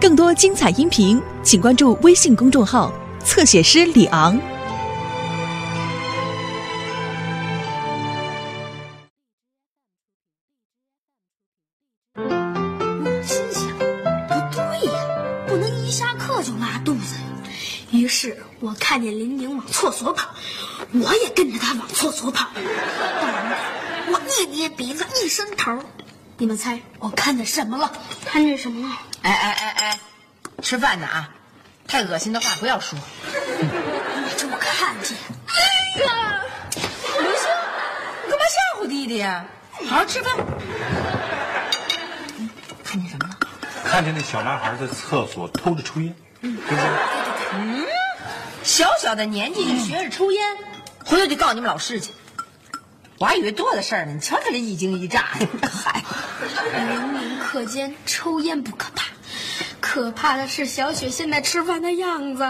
更多精彩音频，请关注微信公众号“侧写师李昂”。我心想，不对呀，不能一下课就拉肚子呀。于是我看见林宁往厕所跑，我也跟着他往厕所跑。到门口，我一捏鼻子，一伸头，你们猜我看见什么了？看见什么了？哎哎哎哎，吃饭呢啊！太恶心的话不要说。我就看见，哎呀，刘星，你干嘛吓唬弟弟呀？好好吃饭。嗯看见什么了？看见那小男孩在厕所偷着抽烟，对不对？嗯，小小的年纪就学着抽烟，回头就告你们老师去。我还以为多大事儿呢，你瞧他这一惊一乍的，嗨，明明课间抽烟不可怕，可怕的是小雪现在吃饭的样子。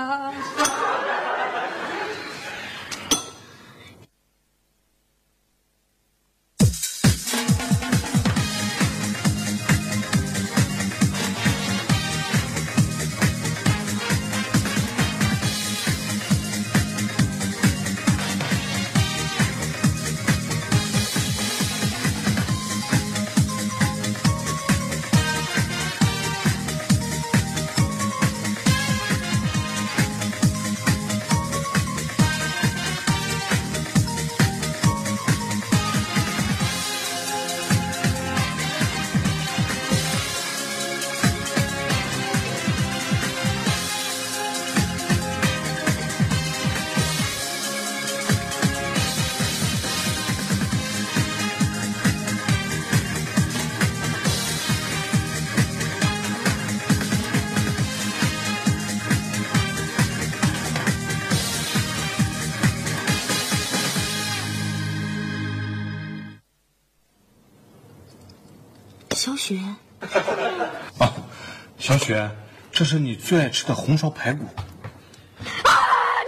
小雪，这是你最爱吃的红烧排骨。啊，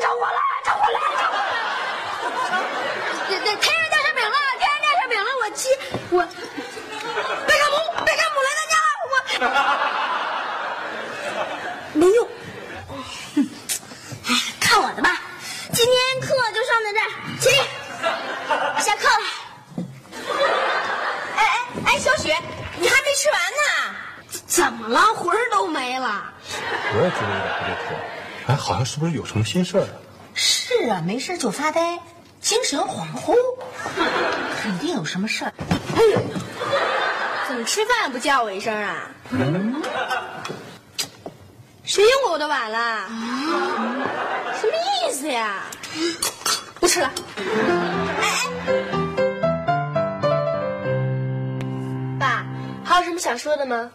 着火了！着火了！着火了！这这天上掉馅饼了！天上掉馅饼了！我气我，贝克姆，贝克姆来咱家了！我没用。哎，看我的吧！今天课就上到这儿，起立，下课了。哎哎哎，小雪，你还没吃完呢。怎么了？魂儿都没了。我也觉得有点不对头，哎，好像是不是有什么心事儿啊？是啊，没事就发呆，精神恍惚，肯定有什么事儿。怎么吃饭不叫我一声啊？谁用过我的碗了？什么意思呀？不吃了。哎爸，还有什么想说的吗？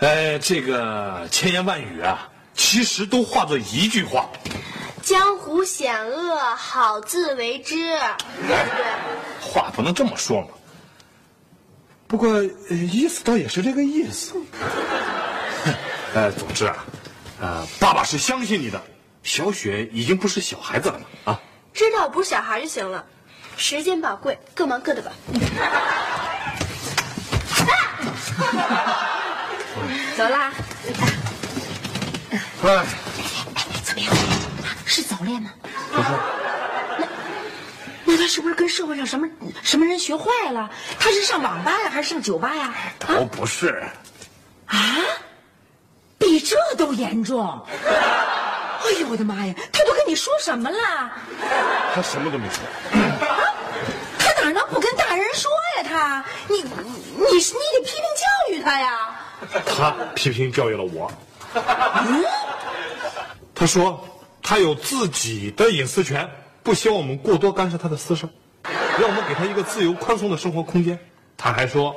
哎，这个千言万语啊，其实都化作一句话。江湖险恶，好自为之，对不对？话不能这么说嘛。不过、呃意思倒也是这个意思。呃，总之啊，呃，爸爸是相信你的。小雪已经不是小孩子了嘛，啊，知道我不是小孩就行了。时间宝贵，各忙各的吧。走啦。哎，怎么样？是早恋吗？不是，那那他是不是跟社会上什么什么人学坏了？他是上网吧呀，还是上酒吧呀？都不是。啊，比这都严重！哎呦我的妈呀，他都跟你说什么了？他什么都没说。他哪能不跟大人说呀？他，你你你得批评教育他呀！他批评教育了我。他说他有自己的隐私权，不希望我们过多干涉他的私事，让我们给他一个自由宽松的生活空间。他还说，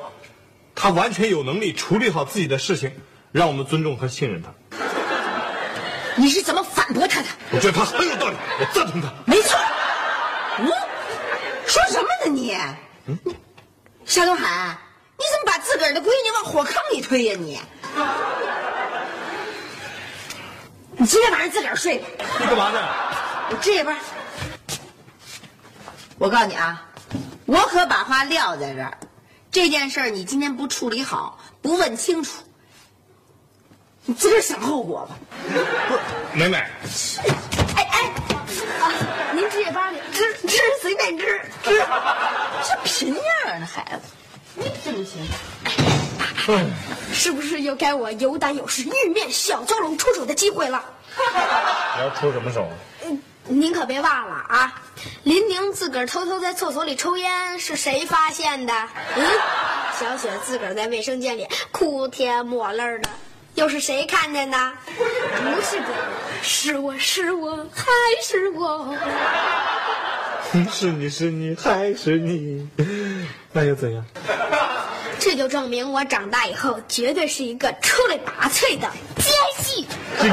他完全有能力处理好自己的事情，让我们尊重和信任他。你是怎么反驳他的？我觉得他很有道理，我赞同他。没错。嗯，说什么呢你？嗯，夏东海，你怎么把自个儿的闺女往火坑里推呀你？你今天晚上自个儿睡吧。你干嘛呢？我值夜班，我告诉你啊，我可把话撂在这儿，这件事儿你今天不处理好，不问清楚，你自个儿想后果吧。不是美美，哎哎，啊，您值夜班的，值值随便值值。这贫样儿的孩子，你怎么行。是不是又该我有胆有识、玉面小蛟龙出手的机会了？你要出什么手？嗯您可别忘了啊！林宁自个儿偷偷在厕所里抽烟，是谁发现的？嗯，小雪自个儿在卫生间里哭天抹泪的，又是谁看见的？不是别人，是我是我还是我？是你是你还是你？那又怎样？这就证明我长大以后绝对是一个出类拔萃的奸细。哎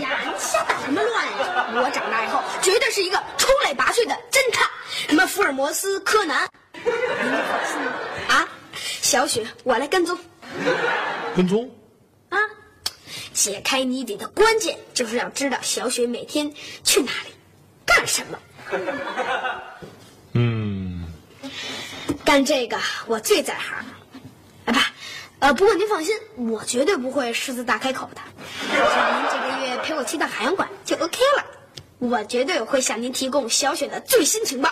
呀，你瞎捣什么乱呀？我长大以后绝对是一个出类拔萃的侦探，什么福尔摩斯、柯南。啊，小雪，我来跟踪跟踪？啊。解开谜底的关键就是要知道小雪每天去哪里，干什么。嗯，干这个我最在行。啊不，呃，不过您放心，我绝对不会狮子大开口的。只要您这个月陪我去趟海洋馆就 OK 了。我绝对会向您提供小雪的最新情报。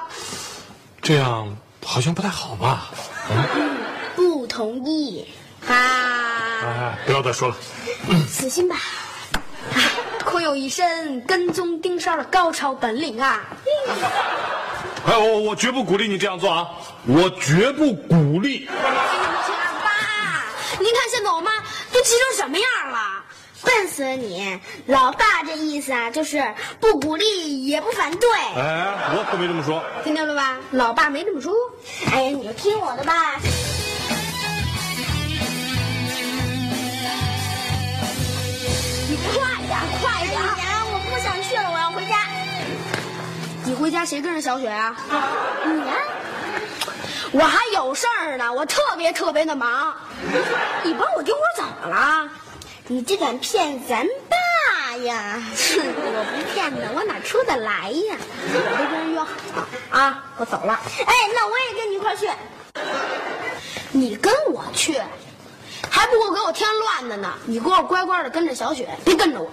这样好像不太好吧？不同意啊？哎，不要再说了。死心吧。啊空有一身跟踪盯梢的高超本领啊！哎，我我绝不鼓励你这样做啊！我绝不鼓励。爸，您看现在我妈都急成什么样了？笨死了你！老爸这意思啊，就是不鼓励也不反对，哎，我可没这么说。听见了吧？老爸没这么说。哎呀，你就听我的吧。你快点，快点！我不想去了，回家谁跟着小雪啊？你呀、我还有事儿呢，我特别特别的忙。你帮我丢我怎么了？你这敢骗咱爸呀？我不骗他，我哪出得来呀？我都跟人约好了啊，我走了。哎，那我也跟你一块去。你跟我去，还不够给我添乱的呢。你给我乖乖的跟着小雪，别跟着我。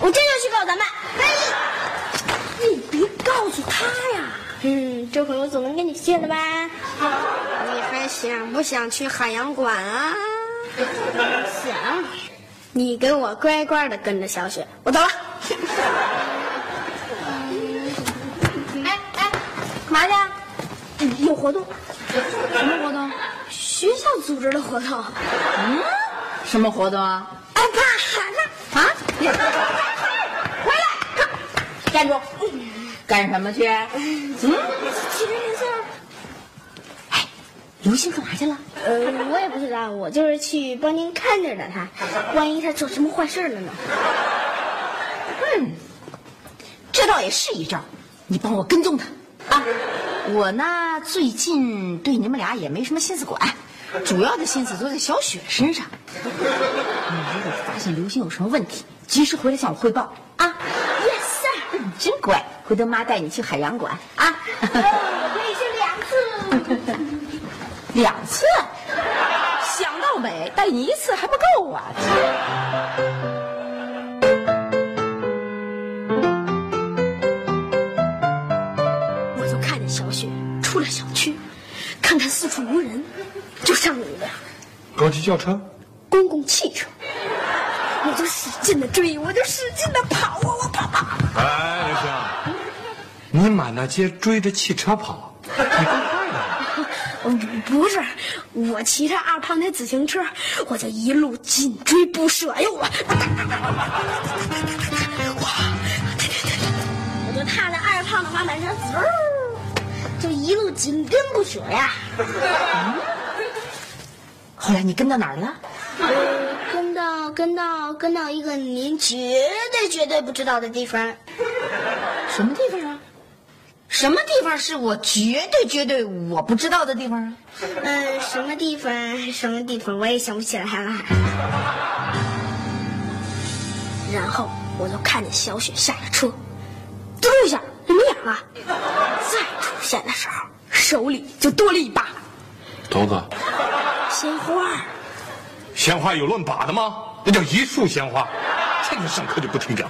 我这就去告咱们。哎，你别告诉他呀。嗯，这回我总能跟你去了吧？你还想不想去海洋馆啊？想。你给我乖乖的跟着小雪，我走了。哎哎，干嘛去啊？有活动。什么活动？学校组织的活动。嗯，什么活动啊？哎，爸，那啊！回来！站住！干什么去？嗯，其实您是，哎，刘星干嘛去了？呃，我也不知道，我就是去帮您看着的他，万一他做什么坏事了呢？嗯，这倒也是一招，你帮我跟踪他啊！我呢，最近对你们俩也没什么心思管，主要的心思都在小雪身上。你如果发现刘星有什么问题，及时回来向我汇报真乖，回头妈带你去海洋馆啊！我可以去两次。两次，想到美，带你一次还不够啊！我就看见小雪出了小区，看看四处无人，就上了一辆高级轿车？公共汽车，我就使劲的追，我就使劲的跑啊，我跑跑。你满大街追着汽车跑，你够快的。嗯，不是，我骑着二胖那自行车，我就一路紧追不舍。哎呦我，哇，我就踏着二胖的滑板车，滋，就一路紧跟不舍呀。后来你跟到哪儿了？呃，跟到跟到跟到一个您绝对绝对不知道的地方。什么地方啊？什么地方是我绝对绝对我不知道的地方啊？嗯、什么地方？什么地方？我也想不起来了。然后我就看见小雪下了车，嘟一下就没影了。再出现的时候，手里就多了一把头子，鲜花。鲜花有论把的吗？那叫一束鲜花，天天上课就不听讲。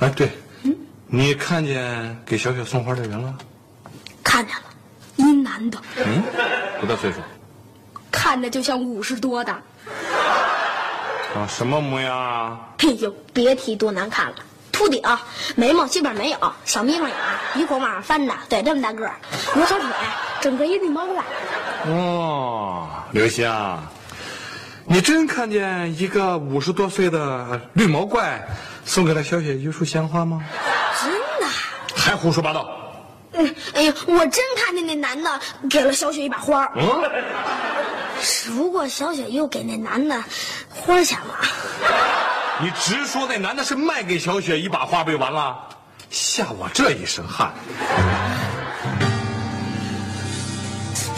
哎，对，你看见给小雪送花的人了？看见了，一男的，嗯，多大岁数？看着就像五十多的。啊，什么模样啊？哎呦，别提多难看了，秃顶，眉毛基本没有，小眯缝眼，鼻孔往上翻的，对，这么大个儿，有小腿，整个一绿毛怪。哦，刘星，你真看见一个五十多岁的绿毛怪送给了小雪一束鲜花吗？还胡说八道！嗯，哎呀，我真看见那男的给了小雪一把花儿，嗯，只不过小雪又给那男的花钱了。你直说那男的是卖给小雪一把花不就完了？吓我这一身汗。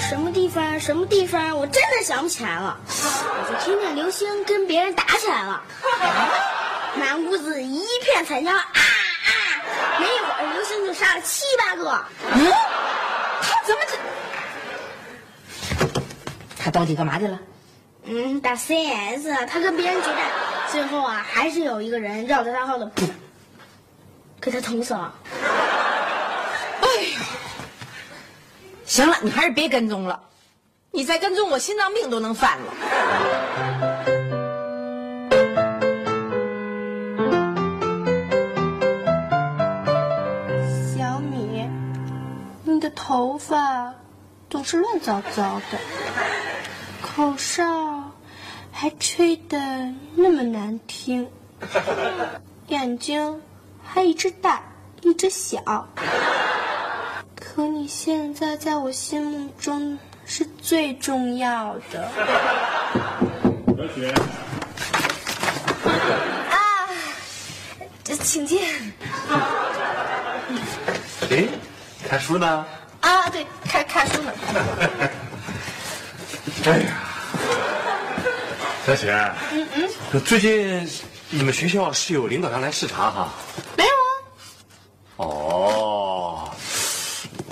什么地方？什么地方？我真的想不起来了。我就听见刘星跟别人打起来了，满屋子一片惨叫啊就杀了七八个。嗯，他怎么这？他到底干嘛去了？嗯，打 CS，他跟别人决战，最后啊，还是有一个人绕着他后头，噗，给他捅死了。哎呀行了，你还是别跟踪了，你再跟踪我心脏病都能犯了。头发总是乱糟糟的，口哨还吹得那么难听，眼睛还一只大一只小。可你现在在我心目中是最重要的。小雪，啊，这请进。哎，看书呢？啊，对，看看书呢。哎呀，小雪，嗯嗯，最近你们学校是有领导要来视察哈？没有啊，哦，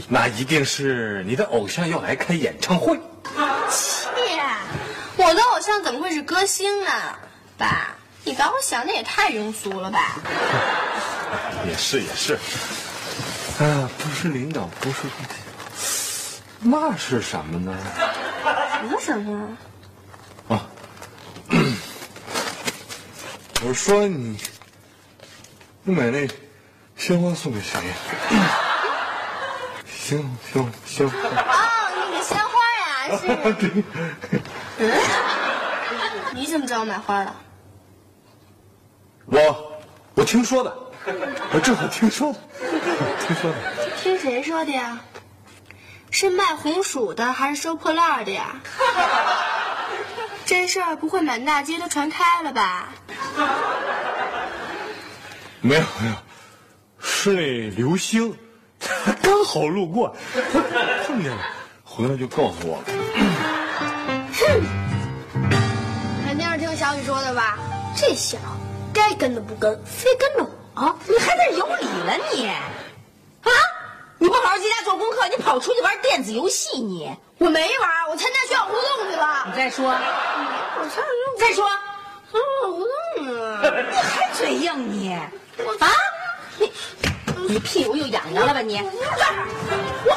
那一定是你的偶像要来开演唱会。切，我的偶像怎么会是歌星呢？爸，你把我想的也太庸俗了吧？也 是也是，啊，不是领导，不是那是什么呢？什么什么？啊，我是说你，你买那鲜花送给谁呀？行行行，哦，那个鲜花呀，是。你怎么知道我买花了？我我听说的，我正好听说的，听说的。听谁说的呀？是卖红薯的还是收破烂的呀？这事儿不会满大街都传开了吧？没有没有，是那刘星，他刚好路过，他碰见了，回来就告诉我了。哼肯定是听小雨说的吧？这小子该跟的不跟，非跟着我。你还在这有理了你？啊！你不好好在家做功课，你跑出去玩电子游戏你？我没玩，我参加学校活动去了。你再说，我参加再说，参加活动啊！你还嘴硬你？啊！你你屁股又痒痒了吧你？我我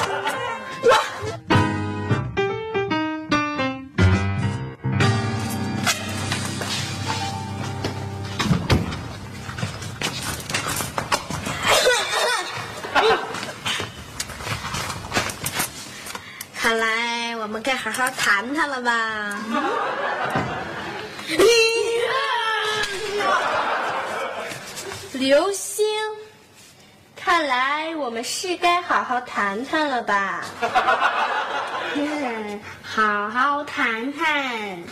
好好谈谈了吧？刘星，看来我们是该好好谈谈了吧？嗯，好好谈谈。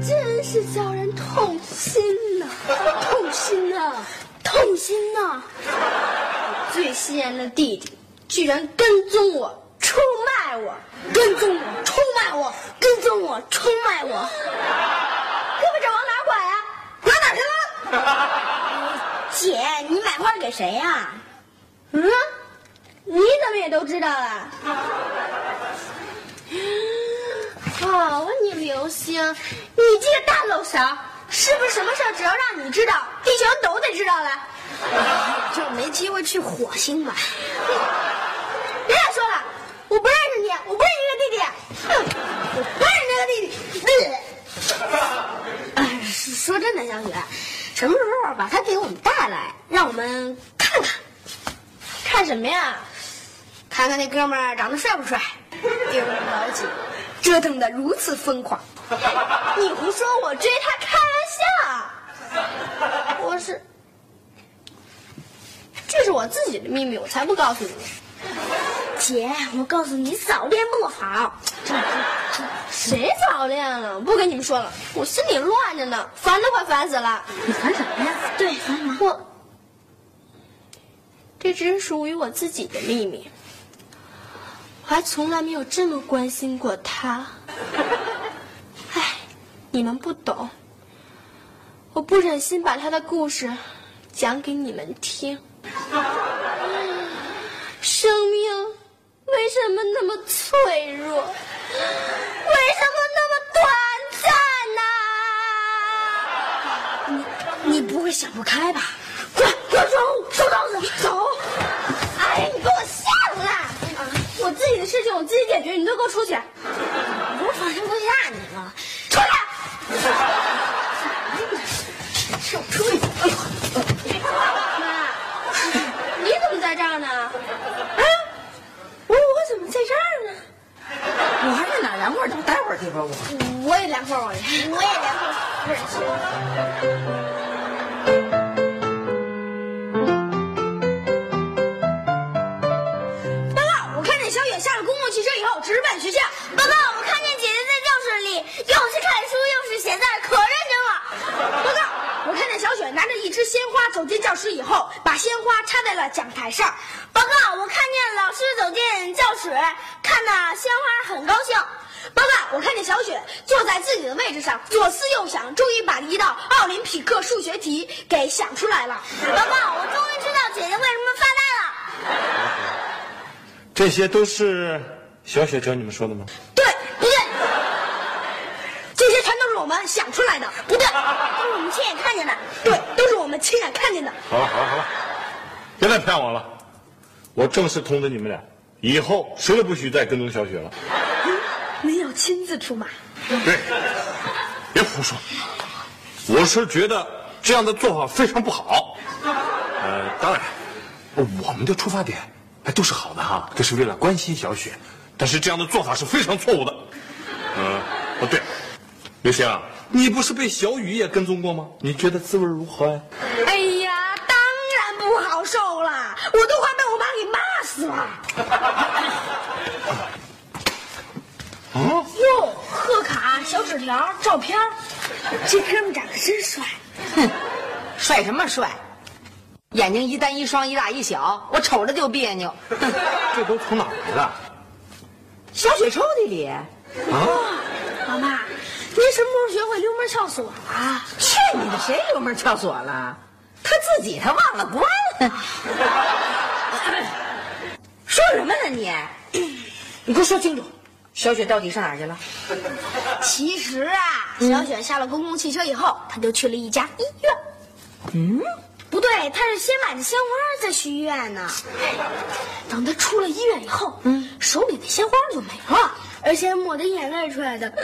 真是叫人痛心呐、痛心呐、痛心呐、我最心爱的弟弟居然跟踪我、出卖我，跟踪我、出卖我，跟踪我、出卖我。胳膊肘往哪拐呀、拐哪去了？姐，你买花给谁呀、嗯，你怎么也都知道了？好 啊，问你刘星，你这个大漏勺，是不是什么事儿只要让你知道，地球都得知道了？就没机会去火星吧？别再说了，我不认识你，我不认识这个弟弟，哼，我不认识这个弟弟。哎，说真的，小雪，什么时候把他给我们带来，让我们看看？看什么呀？看看那哥们儿长得帅不帅？丢老几，折腾的如此疯狂。你胡说，我追他开玩笑。我是，这是我自己的秘密，我才不告诉你。姐，我告诉你，早恋不好。谁早恋了？不跟你们说了，我心里乱着呢，烦都快烦死了。你烦什么呀？对，烦什么？我，这只是属于我自己的秘密，我还从来没有这么关心过他。哎，你们不懂，我不忍心把他的故事讲给你们听。生命为什么那么脆弱？为什么那么短暂呢？你你不会想不开吧？滚，滚走，收刀子，走！哎，你给我下来！我自己的事情我自己解决，你都给我出去！进教室，看那鲜花很高兴。报告，我看见小雪坐在自己的位置上，左思右想，终于把一道奥林匹克数学题给想出来了。报告，我终于知道姐姐为什么发呆了。这些都是小雪教你们说的吗？对，不对？这些全都是我们想出来的，不对，都是我们亲眼看见的。对，都是我们亲眼看见的。好了好了好了，别再骗我了！我正式通知你们俩，以后谁都不许再跟踪小雪了。您要亲自出马？对，别胡说。我是觉得这样的做法非常不好。呃，当然，我们的出发点还都是好的哈，这是为了关心小雪。但是这样的做法是非常错误的。嗯，哦对，刘星啊，你不是被小雨也跟踪过吗？你觉得滋味如何呀？哎呀，当然不好受了，我都快被我妈给骂死了。哟，贺卡、小纸条、照片，这哥们长得真帅。哼，帅什么帅？眼睛一单一双一大一小，我瞅着就别扭。这都从哪儿来的？小雪抽屉里，啊？老妈，您什么时候学会溜门撬锁了？去你的，谁溜门撬锁了？他自己他忘了关。说什么呢你？你给我说清楚，小雪到底上哪儿去了？其实啊，小雪下了公共汽车以后，她就去了一家医院。嗯，不对，她是先买的鲜花，再去医院呢。等她出了医院以后，嗯，手里的鲜花就没了，而且抹着眼泪出来的。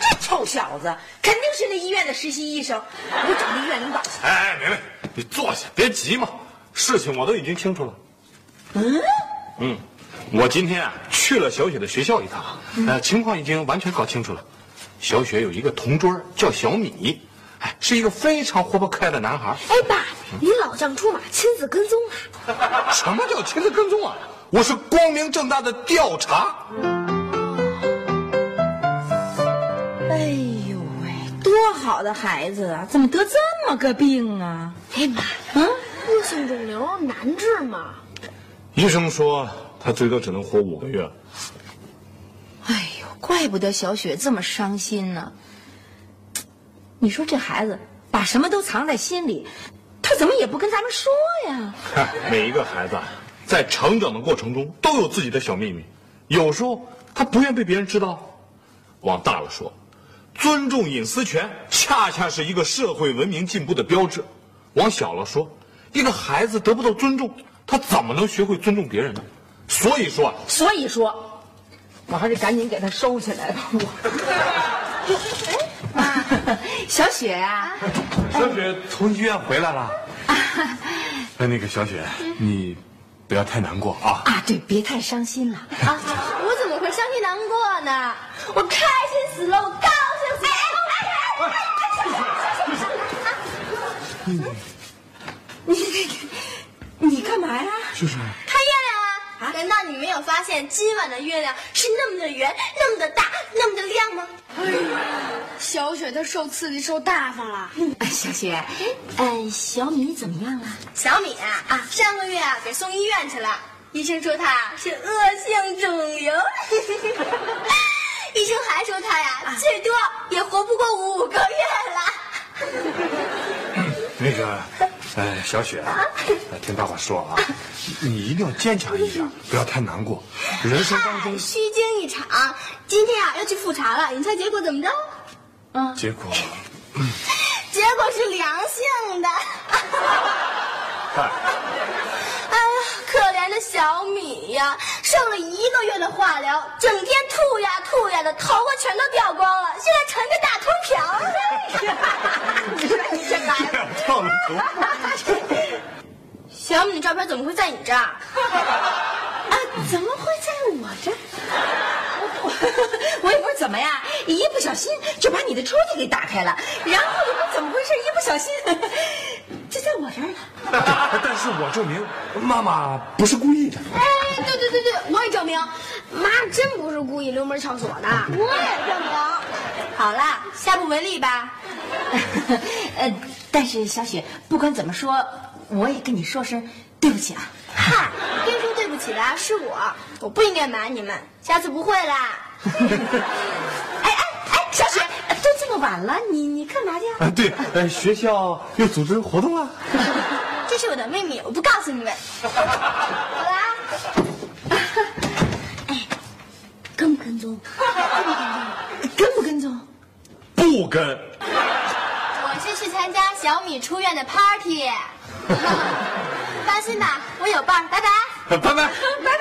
这臭小子肯定是那医院的实习医生，我找那医院领导去。哎哎，梅梅，你坐下，别急嘛。事情我都已经清楚了。嗯，嗯，我今天啊去了小雪的学校一趟，呃，情况已经完全搞清楚了。小雪有一个同桌叫小米，哎，是一个非常活泼可爱的男孩。哎，爸，你老将出马，亲自跟踪啊？什么叫亲自跟踪啊？我是光明正大的调查。哎呦喂，多好的孩子啊，怎么得这么个病啊？哎妈，嗯，恶性肿瘤难治吗？医生说他最多只能活五个月。哎呦，怪不得小雪这么伤心呢。你说这孩子把什么都藏在心里，他怎么也不跟咱们说呀？每一个孩子啊，在成长的过程中都有自己的小秘密，有时候他不愿被别人知道。往大了说，尊重隐私权恰恰是一个社会文明进步的标志；往小了说，一个孩子得不到尊重，他怎么能学会尊重别人呢？所以说，所以说，我还是赶紧给他收起来吧。我，妈，小雪啊，小雪从医院回来了。哎，那个小雪，你不要太难过啊！啊，对，别太伤心了啊！我怎么会伤心难过呢？我开心死了，我高兴死了！你你你干嘛呀？就是看月亮啊！难道你没有发现今晚的月亮是那么的圆、那么的大、那么的亮吗？哎呀小雪她受刺激受大发了。哎，小雪，嗯，小米怎么样了？小米啊啊，上个月啊给送医院去了，医生说他是恶性肿瘤，医生还说他呀最多也活不过五个月了。那个，呃，小雪啊，呃听爸爸说啊，你一定要坚强一点，不要太难过。人生当中，虚惊一场，今天啊要去复查了，你猜结果怎么着？嗯结果，结果是良性的。嗨，哎呀，可怜的小米呀，受了一个月的化疗，整天吐呀吐呀的，头发全都掉光了，现在成个大秃瓢了。你说你这孩子，小米的照片怎么会在你这儿？啊，怎么会在我这儿？我 我也不知道怎么呀，一不小心就把你的抽屉给打开了，然后也不知道怎么回事，一不小心就在我这儿了。但是我证明妈妈不是故意的。哎，对对对对，我也证明，妈真不是故意溜门撬锁的。我也证明。好了，下不为例吧？呃，但是小雪，不管怎么说，我也跟你说声对不起啊。嗨，该说对不起的是我，我不应该瞒你们，下次不会啦。哎哎哎，小雪，都这么晚了，你你干嘛去啊？啊，对，呃，学校又组织活动了。这是我的秘密，我不告诉你们。好啦，哎，跟不跟踪？跟不跟踪？不跟。我是去参加小米出院的 party。放心吧，我有伴儿，拜拜。拜拜。拜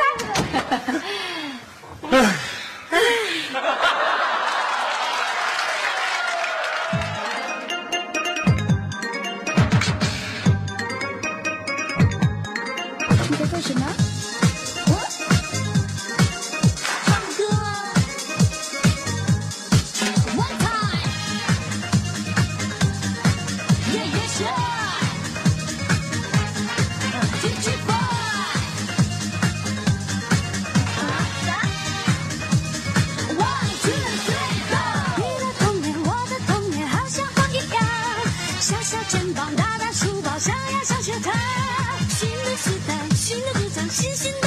的主